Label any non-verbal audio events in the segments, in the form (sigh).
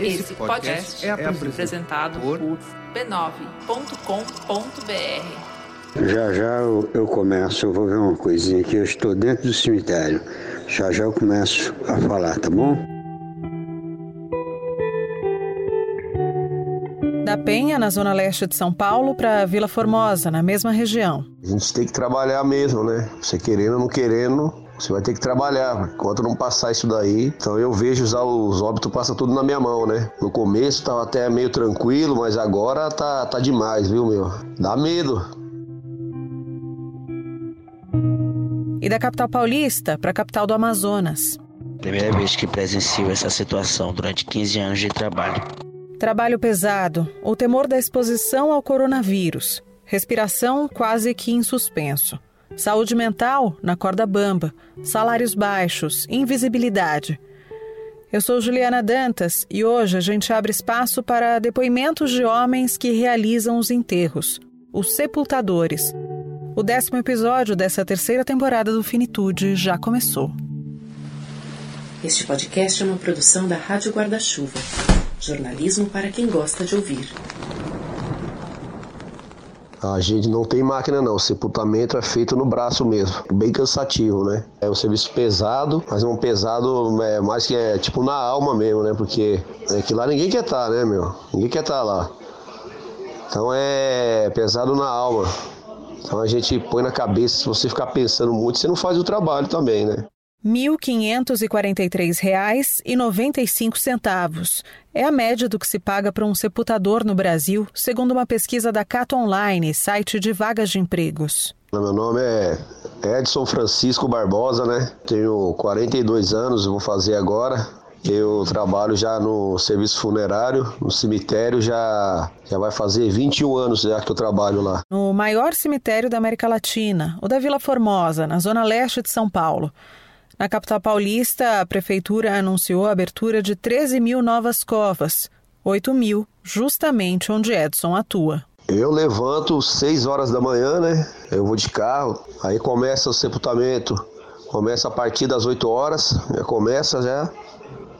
Esse podcast é apresentado por b9.com.br. Já já eu, eu começo, eu vou ver uma coisinha aqui. Eu estou dentro do cemitério. Já já eu começo a falar, tá bom? Da Penha, na zona leste de São Paulo, para Vila Formosa, na mesma região. A gente tem que trabalhar mesmo, né? Você querendo ou não querendo, você vai ter que trabalhar. Enquanto não passar isso daí, então eu vejo usar os óbitos passa tudo na minha mão, né? No começo tava até meio tranquilo, mas agora tá, tá demais, viu, meu? Dá medo. E da capital paulista para a capital do Amazonas. Primeira vez que presencio essa situação durante 15 anos de trabalho. Trabalho pesado, o temor da exposição ao coronavírus, respiração quase que em suspenso, saúde mental na corda bamba, salários baixos, invisibilidade. Eu sou Juliana Dantas e hoje a gente abre espaço para depoimentos de homens que realizam os enterros, os sepultadores. O décimo episódio dessa terceira temporada do Finitude já começou. Este podcast é uma produção da Rádio Guarda-Chuva. Jornalismo para quem gosta de ouvir. A gente não tem máquina não, o sepultamento é feito no braço mesmo, bem cansativo, né? É um serviço pesado, mas um pesado é, mais que é tipo na alma mesmo, né? Porque é que lá ninguém quer estar, tá, né, meu? Ninguém quer estar tá lá. Então é pesado na alma. Então a gente põe na cabeça, se você ficar pensando muito, você não faz o trabalho também, né? R$ 1.543,95 é a média do que se paga para um sepultador no Brasil, segundo uma pesquisa da Cato Online, site de vagas de empregos. Meu nome é Edson Francisco Barbosa, né? Tenho 42 anos, vou fazer agora. Eu trabalho já no serviço funerário, no cemitério, já, já vai fazer 21 anos já que eu trabalho lá. No maior cemitério da América Latina, o da Vila Formosa, na zona leste de São Paulo. Na capital paulista, a prefeitura anunciou a abertura de 13 mil novas covas, 8 mil justamente onde Edson atua. Eu levanto 6 horas da manhã, né? Eu vou de carro, aí começa o sepultamento, começa a partir das 8 horas, já começa já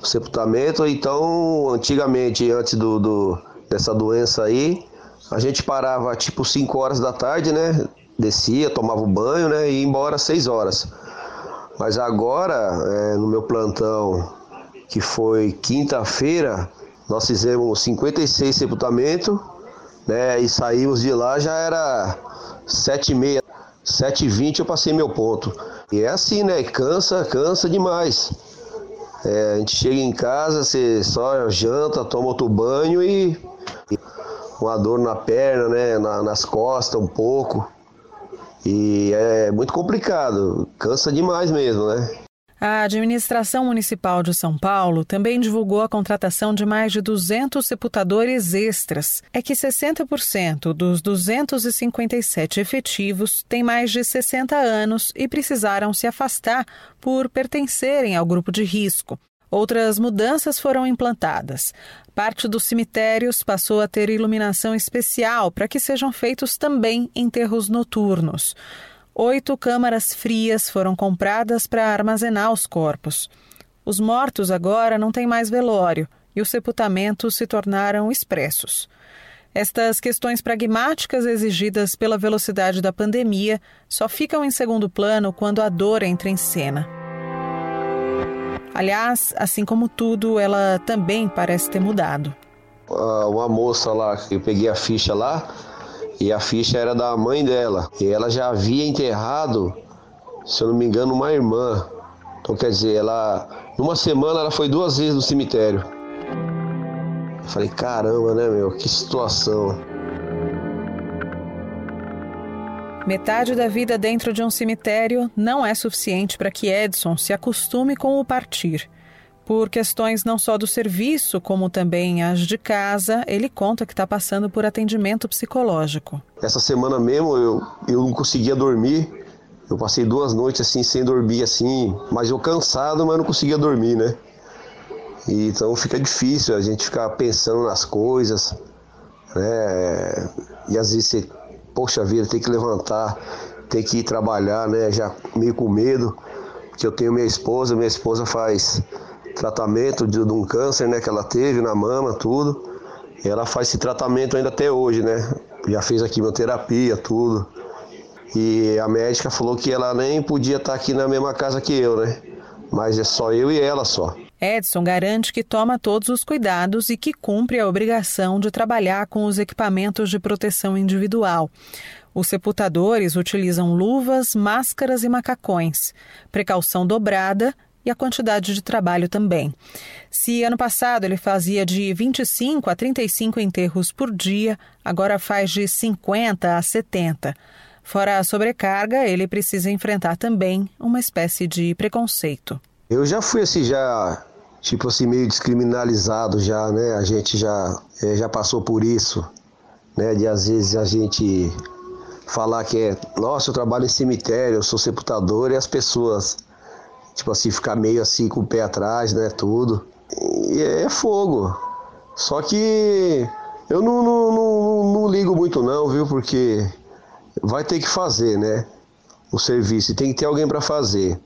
o sepultamento. Então, antigamente, antes do, do dessa doença aí, a gente parava tipo 5 horas da tarde, né? Descia, tomava o banho, né? E ia embora às 6 horas. Mas agora, é, no meu plantão, que foi quinta-feira, nós fizemos 56 sepultamentos, né? E saímos de lá, já era 7h30, 7h20 eu passei meu ponto. E é assim, né? Cansa, cansa demais. É, a gente chega em casa, você só janta, toma outro banho e, e uma dor na perna, né? Na, nas costas um pouco. E é muito complicado, cansa demais mesmo, né? A administração municipal de São Paulo também divulgou a contratação de mais de 200 sepultadores extras. É que 60% dos 257 efetivos têm mais de 60 anos e precisaram se afastar por pertencerem ao grupo de risco. Outras mudanças foram implantadas. Parte dos cemitérios passou a ter iluminação especial para que sejam feitos também enterros noturnos. Oito câmaras frias foram compradas para armazenar os corpos. Os mortos agora não têm mais velório e os sepultamentos se tornaram expressos. Estas questões pragmáticas exigidas pela velocidade da pandemia só ficam em segundo plano quando a dor entra em cena. Aliás, assim como tudo, ela também parece ter mudado. Uma moça lá, eu peguei a ficha lá, e a ficha era da mãe dela. E ela já havia enterrado, se eu não me engano, uma irmã. Então quer dizer, ela. Numa semana ela foi duas vezes no cemitério. Eu falei, caramba, né, meu? Que situação. Metade da vida dentro de um cemitério não é suficiente para que Edson se acostume com o partir. Por questões não só do serviço, como também as de casa, ele conta que está passando por atendimento psicológico. Essa semana mesmo eu, eu não conseguia dormir. Eu passei duas noites assim sem dormir assim, mas eu cansado, mas não conseguia dormir, né? E, então fica difícil a gente ficar pensando nas coisas, né? E às vezes você poxa vida, tem que levantar, tem que ir trabalhar, né? Já meio com medo, que eu tenho minha esposa, minha esposa faz tratamento de, de um câncer, né, que ela teve na mama, tudo. E ela faz esse tratamento ainda até hoje, né? Já fez a quimioterapia, tudo. E a médica falou que ela nem podia estar aqui na mesma casa que eu, né? Mas é só eu e ela só. Edson garante que toma todos os cuidados e que cumpre a obrigação de trabalhar com os equipamentos de proteção individual. Os sepultadores utilizam luvas, máscaras e macacões. Precaução dobrada e a quantidade de trabalho também. Se ano passado ele fazia de 25 a 35 enterros por dia, agora faz de 50 a 70. Fora a sobrecarga, ele precisa enfrentar também uma espécie de preconceito. Eu já fui assim, já, tipo assim, meio descriminalizado já, né? A gente já, é, já passou por isso, né? De às vezes a gente falar que é, nossa, eu trabalho em cemitério, eu sou sepultador, e as pessoas, tipo assim, ficar meio assim com o pé atrás, né? Tudo. E é fogo. Só que eu não, não, não, não ligo muito não, viu? Porque vai ter que fazer, né? O serviço, e tem que ter alguém para fazer.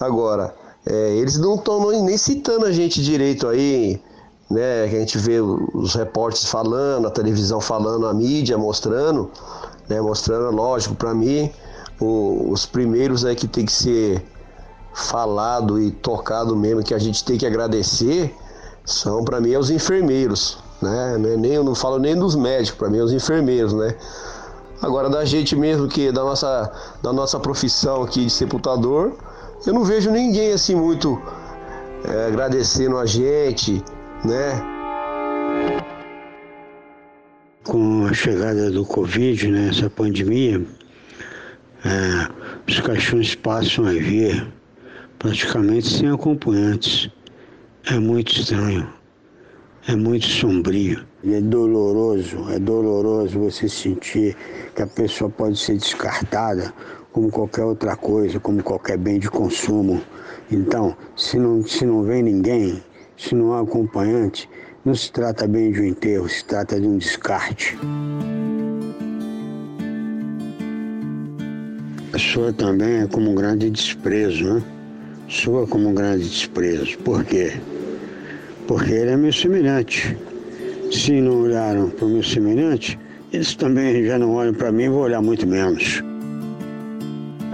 Agora, é, eles não estão nem citando a gente direito aí, né? Que a gente vê os repórteres falando, a televisão falando, a mídia mostrando, né? Mostrando, lógico, para mim, o, os primeiros aí que tem que ser falado e tocado mesmo, que a gente tem que agradecer, são para mim os enfermeiros, né? É nem, eu não falo nem dos médicos, para mim os enfermeiros, né? Agora da gente mesmo que da nossa da nossa profissão aqui de sepultador, eu não vejo ninguém assim muito é, agradecendo a gente, né? Com a chegada do Covid, né, essa pandemia, é, os caixões passam a vir praticamente sem acompanhantes. É muito estranho, é muito sombrio. E é doloroso, é doloroso você sentir que a pessoa pode ser descartada como qualquer outra coisa, como qualquer bem de consumo. Então, se não, se não vem ninguém, se não há acompanhante, não se trata bem de um enterro, se trata de um descarte. A sua também é como um grande desprezo, né? Sua como um grande desprezo. Por quê? Porque ele é meu semelhante. Se não olharam para o meu semelhante, eles também já não olham para mim e vão olhar muito menos.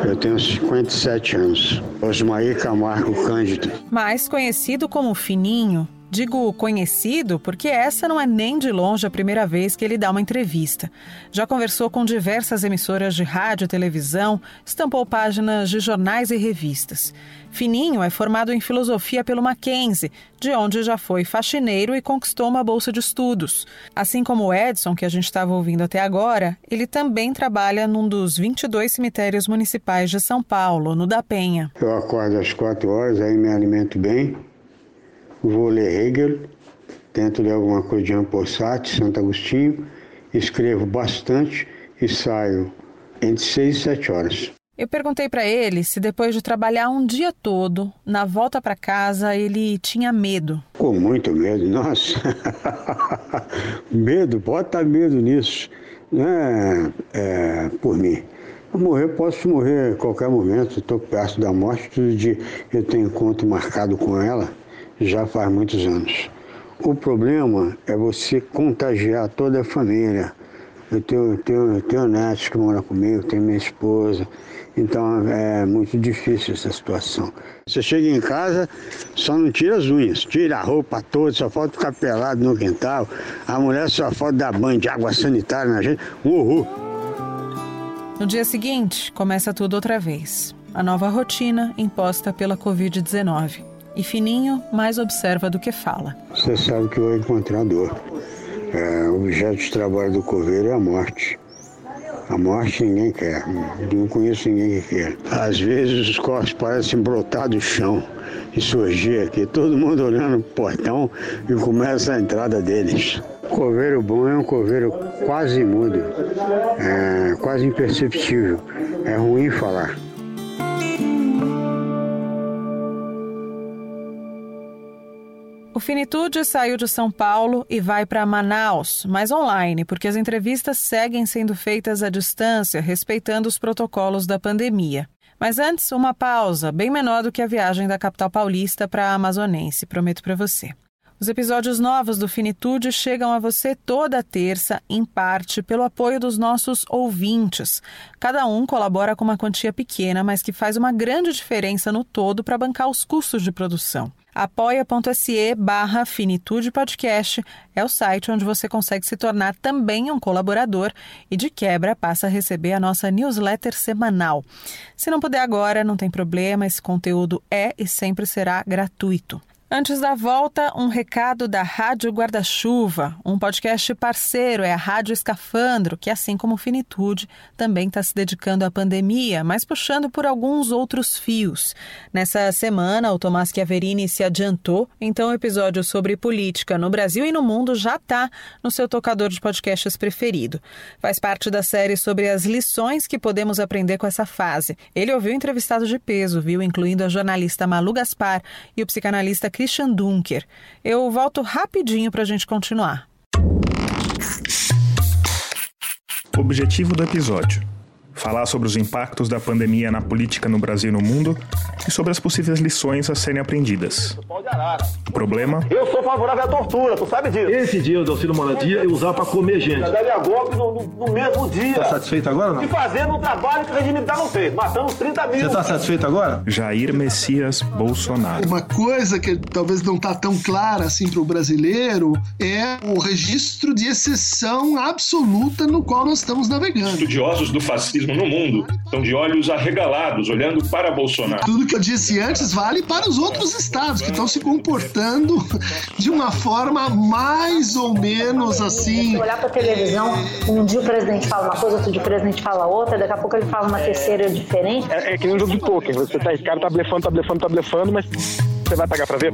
Eu tenho 57 anos. Osmaí Camargo Cândido. Mais conhecido como Fininho, Digo conhecido porque essa não é nem de longe a primeira vez que ele dá uma entrevista. Já conversou com diversas emissoras de rádio e televisão, estampou páginas de jornais e revistas. Fininho é formado em filosofia pelo Mackenzie, de onde já foi faxineiro e conquistou uma bolsa de estudos. Assim como o Edson, que a gente estava ouvindo até agora, ele também trabalha num dos 22 cemitérios municipais de São Paulo, no da Penha. Eu acordo às 4 horas, aí me alimento bem vou ler Hegel, tento ler alguma coisa de Jean Santo Agostinho, escrevo bastante e saio entre seis e sete horas. Eu perguntei para ele se depois de trabalhar um dia todo, na volta para casa, ele tinha medo. Com muito medo, nossa. (laughs) medo, bota medo nisso. Não é, por mim. Morrer, posso morrer a qualquer momento, estou perto da morte, todo dia eu tenho encontro marcado com ela já faz muitos anos. O problema é você contagiar toda a família. Eu tenho, tenho, tenho netos que moram comigo, tenho minha esposa, então é muito difícil essa situação. Você chega em casa, só não tira as unhas, tira a roupa toda, só falta ficar pelado no quintal. A mulher só falta dar banho de água sanitária na gente. Uhul! No dia seguinte, começa tudo outra vez. A nova rotina imposta pela Covid-19. E Fininho mais observa do que fala. Você sabe que vou encontrar dor. É, o objeto de trabalho do coveiro é a morte. A morte ninguém quer. Não conheço ninguém que quer. Às vezes os corpos parecem brotar do chão e surgir aqui, todo mundo olhando pro portão e começa a entrada deles. Coveiro bom é um coveiro quase mudo, é, quase imperceptível. É ruim falar. O Finitude saiu de São Paulo e vai para Manaus, mas online, porque as entrevistas seguem sendo feitas à distância, respeitando os protocolos da pandemia. Mas antes, uma pausa, bem menor do que a viagem da capital paulista para a Amazonense, prometo para você. Os episódios novos do Finitude chegam a você toda terça, em parte pelo apoio dos nossos ouvintes. Cada um colabora com uma quantia pequena, mas que faz uma grande diferença no todo para bancar os custos de produção. apoia.se barra Finitude Podcast é o site onde você consegue se tornar também um colaborador e de quebra passa a receber a nossa newsletter semanal. Se não puder agora, não tem problema, esse conteúdo é e sempre será gratuito. Antes da volta, um recado da Rádio Guarda-Chuva, um podcast parceiro, é a Rádio Escafandro, que, assim como Finitude, também está se dedicando à pandemia, mas puxando por alguns outros fios. Nessa semana, o Tomás Chiaverini se adiantou, então o episódio sobre política no Brasil e no mundo já está no seu tocador de podcasts preferido. Faz parte da série sobre as lições que podemos aprender com essa fase. Ele ouviu entrevistados de peso, viu, incluindo a jornalista Malu Gaspar e o psicanalista Christian Dunker. Eu volto rapidinho para a gente continuar. Objetivo do episódio falar sobre os impactos da pandemia na política no Brasil e no mundo e sobre as possíveis lições a serem aprendidas. Problema? Eu sou favorável à tortura, tu sabe disso. Esse dia do auxílio moradia eu usava para comer gente. Daria a golpe no, no, no, mesmo dia. Tá satisfeito agora não? E fazendo um trabalho que o regime militar não fez. Matamos 30 mil. Você tá satisfeito agora? Jair Messias Bolsonaro. Uma coisa que talvez não tá tão clara assim para o brasileiro é o registro de exceção absoluta no qual nós estamos navegando. Estudiosos do fascismo no mundo estão de olhos arregalados, olhando para Bolsonaro. Tudo que eu disse antes vale para os outros estados que estão se comportando de uma forma mais ou menos assim. Olhar para televisão, um dia o presidente fala uma coisa, outro dia o presidente fala outra, daqui a pouco ele fala uma terceira diferente. É, é que nem um jogo de pôquer. Você tá, esse cara tá blefando, tá blefando, tá blefando, mas você vai pagar para ver?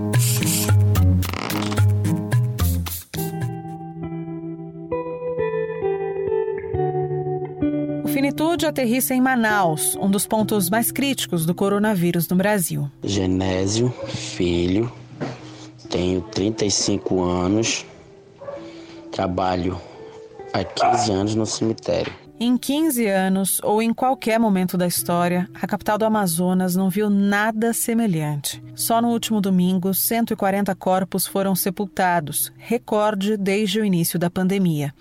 Finitude aterrissa em Manaus, um dos pontos mais críticos do coronavírus no Brasil. Genésio, filho, tenho 35 anos, trabalho há 15 anos no cemitério. Em 15 anos, ou em qualquer momento da história, a capital do Amazonas não viu nada semelhante. Só no último domingo, 140 corpos foram sepultados, recorde desde o início da pandemia.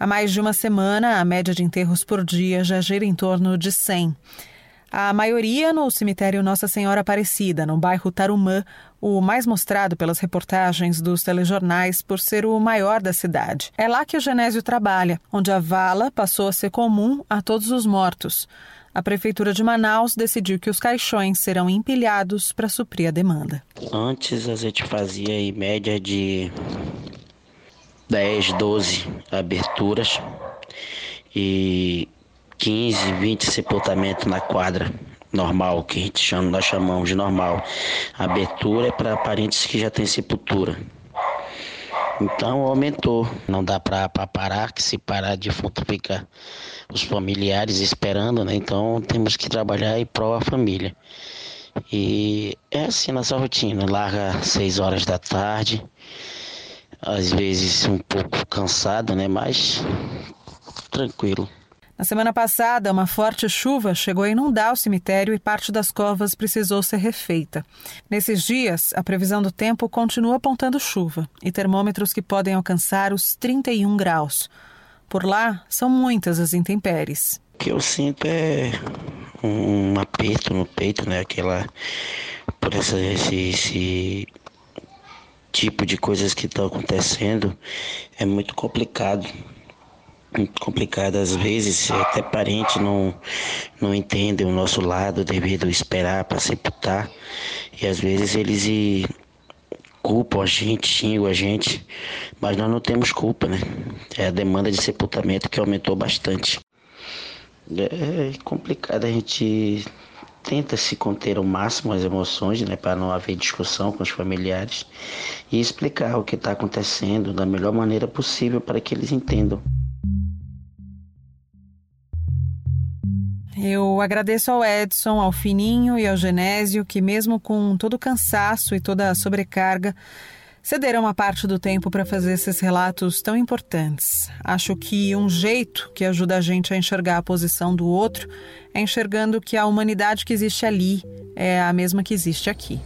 Há mais de uma semana, a média de enterros por dia já gira em torno de 100. A maioria no cemitério Nossa Senhora Aparecida, no bairro Tarumã, o mais mostrado pelas reportagens dos telejornais por ser o maior da cidade. É lá que o Genésio trabalha, onde a vala passou a ser comum a todos os mortos. A Prefeitura de Manaus decidiu que os caixões serão empilhados para suprir a demanda. Antes a gente fazia em média de 10, 12 aberturas e 15, 20 sepultamentos na quadra normal, que a gente chama, nós chamamos de normal. Abertura é para parentes que já têm sepultura. Então aumentou. Não dá para parar, que se parar defunto fica os familiares esperando, né? Então temos que trabalhar em prol da família. E é assim nossa rotina. Larga 6 horas da tarde, às vezes um pouco cansado, né? Mas tranquilo. Na semana passada, uma forte chuva chegou a inundar o cemitério e parte das covas precisou ser refeita. Nesses dias, a previsão do tempo continua apontando chuva e termômetros que podem alcançar os 31 graus. Por lá, são muitas as intempéries. O que eu sinto é um aperto no peito, né? Aquela. Por essa, esse, esse tipo de coisas que estão acontecendo é muito complicado. Complicado às vezes, até parente não, não entende o nosso lado devido esperar para sepultar. E às vezes eles e culpam a gente, xingam a gente, mas nós não temos culpa, né? É a demanda de sepultamento que aumentou bastante. É complicado a gente tenta se conter ao máximo as emoções, né, para não haver discussão com os familiares e explicar o que está acontecendo da melhor maneira possível para que eles entendam. Eu agradeço ao Edson, ao Fininho e ao Genésio que, mesmo com todo o cansaço e toda a sobrecarga, Cederam uma parte do tempo para fazer esses relatos tão importantes. Acho que um jeito que ajuda a gente a enxergar a posição do outro é enxergando que a humanidade que existe ali é a mesma que existe aqui.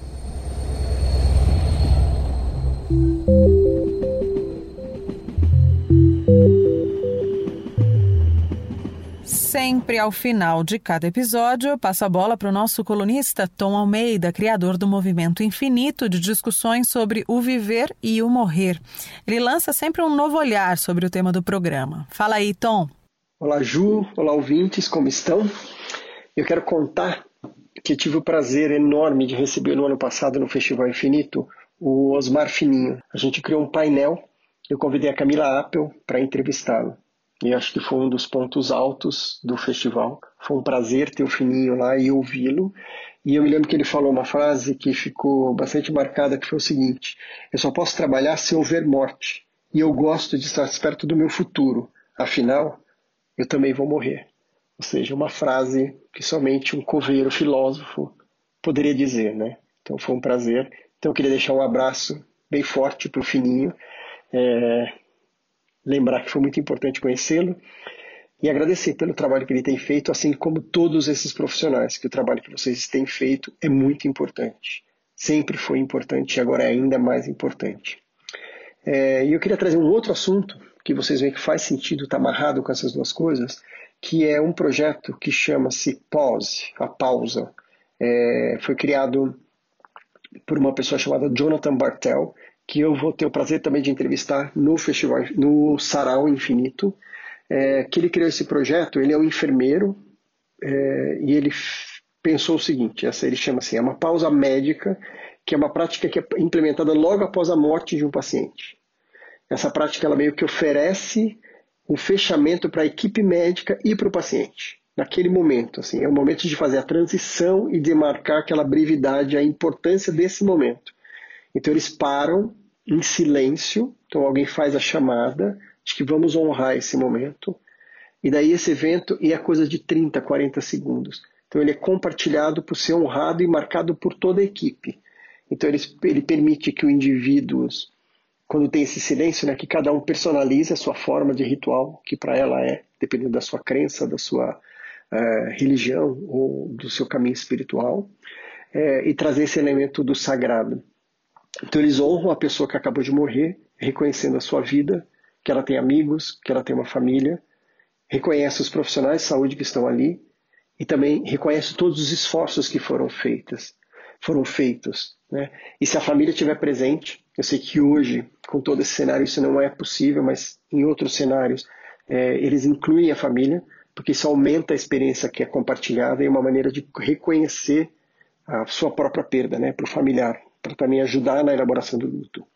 Sempre ao final de cada episódio, eu passo a bola para o nosso colunista Tom Almeida, criador do movimento infinito de discussões sobre o viver e o morrer. Ele lança sempre um novo olhar sobre o tema do programa. Fala aí, Tom. Olá, Ju. Olá, ouvintes, como estão? Eu quero contar que tive o prazer enorme de receber no ano passado no Festival Infinito o Osmar Fininho. A gente criou um painel, eu convidei a Camila Appel para entrevistá-lo. E acho que foi um dos pontos altos do festival. Foi um prazer ter o Fininho lá e ouvi-lo. E eu me lembro que ele falou uma frase que ficou bastante marcada, que foi o seguinte: Eu só posso trabalhar se houver morte. E eu gosto de estar perto do meu futuro. Afinal, eu também vou morrer. Ou seja, uma frase que somente um coveiro filósofo poderia dizer, né? Então foi um prazer. Então eu queria deixar um abraço bem forte para o Fininho. É, lembrar que foi muito importante conhecê-lo e agradecer pelo trabalho que ele tem feito, assim como todos esses profissionais, que o trabalho que vocês têm feito é muito importante. Sempre foi importante e agora é ainda mais importante. É, e eu queria trazer um outro assunto que vocês veem que faz sentido, está amarrado com essas duas coisas, que é um projeto que chama-se Pause, a pausa. É, foi criado por uma pessoa chamada Jonathan Bartel, que eu vou ter o prazer também de entrevistar no festival, no Sarau Infinito, é, que ele criou esse projeto. Ele é um enfermeiro é, e ele pensou o seguinte: essa ele chama assim, é uma pausa médica, que é uma prática que é implementada logo após a morte de um paciente. Essa prática ela meio que oferece um fechamento para a equipe médica e para o paciente naquele momento. Assim, é o momento de fazer a transição e demarcar aquela brevidade, a importância desse momento. Então eles param em silêncio, então alguém faz a chamada de que vamos honrar esse momento, e daí esse evento é coisa de 30, 40 segundos. Então ele é compartilhado por ser honrado e marcado por toda a equipe. Então ele, ele permite que o indivíduo, quando tem esse silêncio, né, que cada um personalize a sua forma de ritual, que para ela é, dependendo da sua crença, da sua uh, religião ou do seu caminho espiritual, é, e trazer esse elemento do sagrado. Então eles honram a pessoa que acabou de morrer, reconhecendo a sua vida, que ela tem amigos, que ela tem uma família, reconhece os profissionais de saúde que estão ali e também reconhece todos os esforços que foram feitos, foram feitos, né? E se a família estiver presente, eu sei que hoje, com todo esse cenário, isso não é possível, mas em outros cenários é, eles incluem a família, porque isso aumenta a experiência que é compartilhada e uma maneira de reconhecer a sua própria perda, né, para o familiar para também ajudar na elaboração do luto.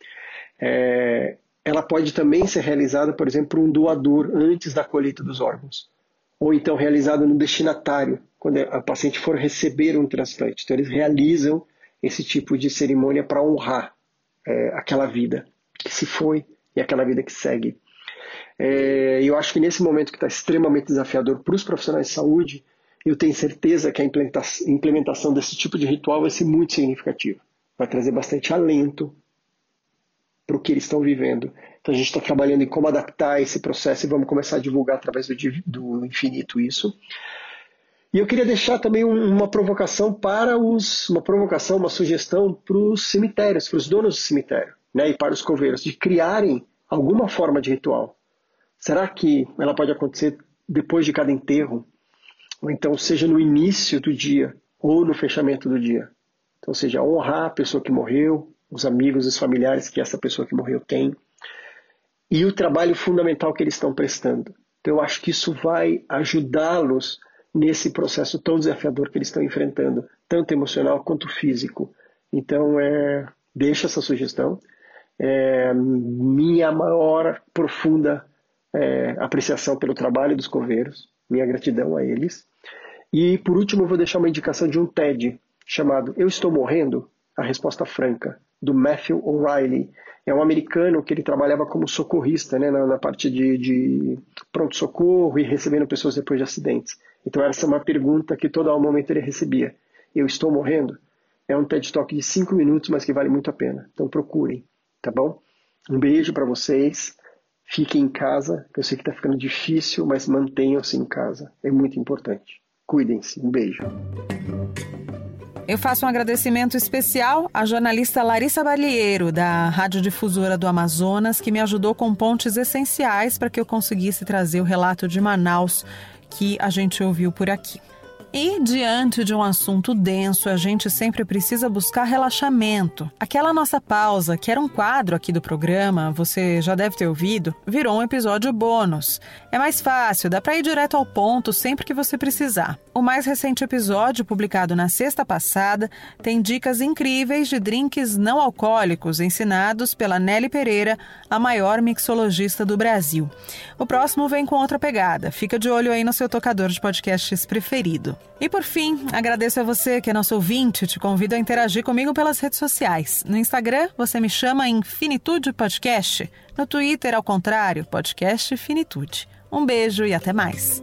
É, ela pode também ser realizada, por exemplo, por um doador antes da colheita dos órgãos, ou então realizada no destinatário, quando a paciente for receber um transplante. Então, eles realizam esse tipo de cerimônia para honrar é, aquela vida que se foi e aquela vida que segue. É, eu acho que nesse momento que está extremamente desafiador para os profissionais de saúde, eu tenho certeza que a implementação desse tipo de ritual vai ser muito significativa vai trazer bastante alento para o que eles estão vivendo. Então a gente está trabalhando em como adaptar esse processo e vamos começar a divulgar através do, do infinito isso. E eu queria deixar também uma provocação para os, uma provocação, uma sugestão para os cemitérios, para os donos do cemitério, né, e para os coveiros, de criarem alguma forma de ritual. Será que ela pode acontecer depois de cada enterro? Ou então seja no início do dia ou no fechamento do dia? Então, seja, honrar a pessoa que morreu, os amigos, os familiares que essa pessoa que morreu tem, e o trabalho fundamental que eles estão prestando. Então, eu acho que isso vai ajudá-los nesse processo tão desafiador que eles estão enfrentando, tanto emocional quanto físico. Então, é, deixa essa sugestão. É, minha maior, profunda é, apreciação pelo trabalho dos coveiros, minha gratidão a eles. E, por último, eu vou deixar uma indicação de um TED chamado Eu Estou Morrendo? A Resposta Franca, do Matthew O'Reilly. É um americano que ele trabalhava como socorrista né, na, na parte de, de pronto-socorro e recebendo pessoas depois de acidentes. Então essa é uma pergunta que todo momento ele recebia. Eu estou morrendo? É um TED Talk de cinco minutos, mas que vale muito a pena. Então procurem. tá bom? Um beijo para vocês. Fiquem em casa, eu sei que está ficando difícil, mas mantenham-se em casa. É muito importante. Cuidem-se. Um beijo. Eu faço um agradecimento especial à jornalista Larissa Balieiro, da Rádio Difusora do Amazonas, que me ajudou com pontes essenciais para que eu conseguisse trazer o relato de Manaus que a gente ouviu por aqui. E diante de um assunto denso, a gente sempre precisa buscar relaxamento. Aquela nossa pausa, que era um quadro aqui do programa, você já deve ter ouvido, virou um episódio bônus. É mais fácil, dá para ir direto ao ponto sempre que você precisar. O mais recente episódio, publicado na sexta passada, tem dicas incríveis de drinks não alcoólicos ensinados pela Nelly Pereira, a maior mixologista do Brasil. O próximo vem com outra pegada. Fica de olho aí no seu tocador de podcasts preferido. E por fim, agradeço a você que é nosso ouvinte. Te convido a interagir comigo pelas redes sociais. No Instagram, você me chama em Finitude Podcast. No Twitter, ao contrário, Podcast Finitude. Um beijo e até mais.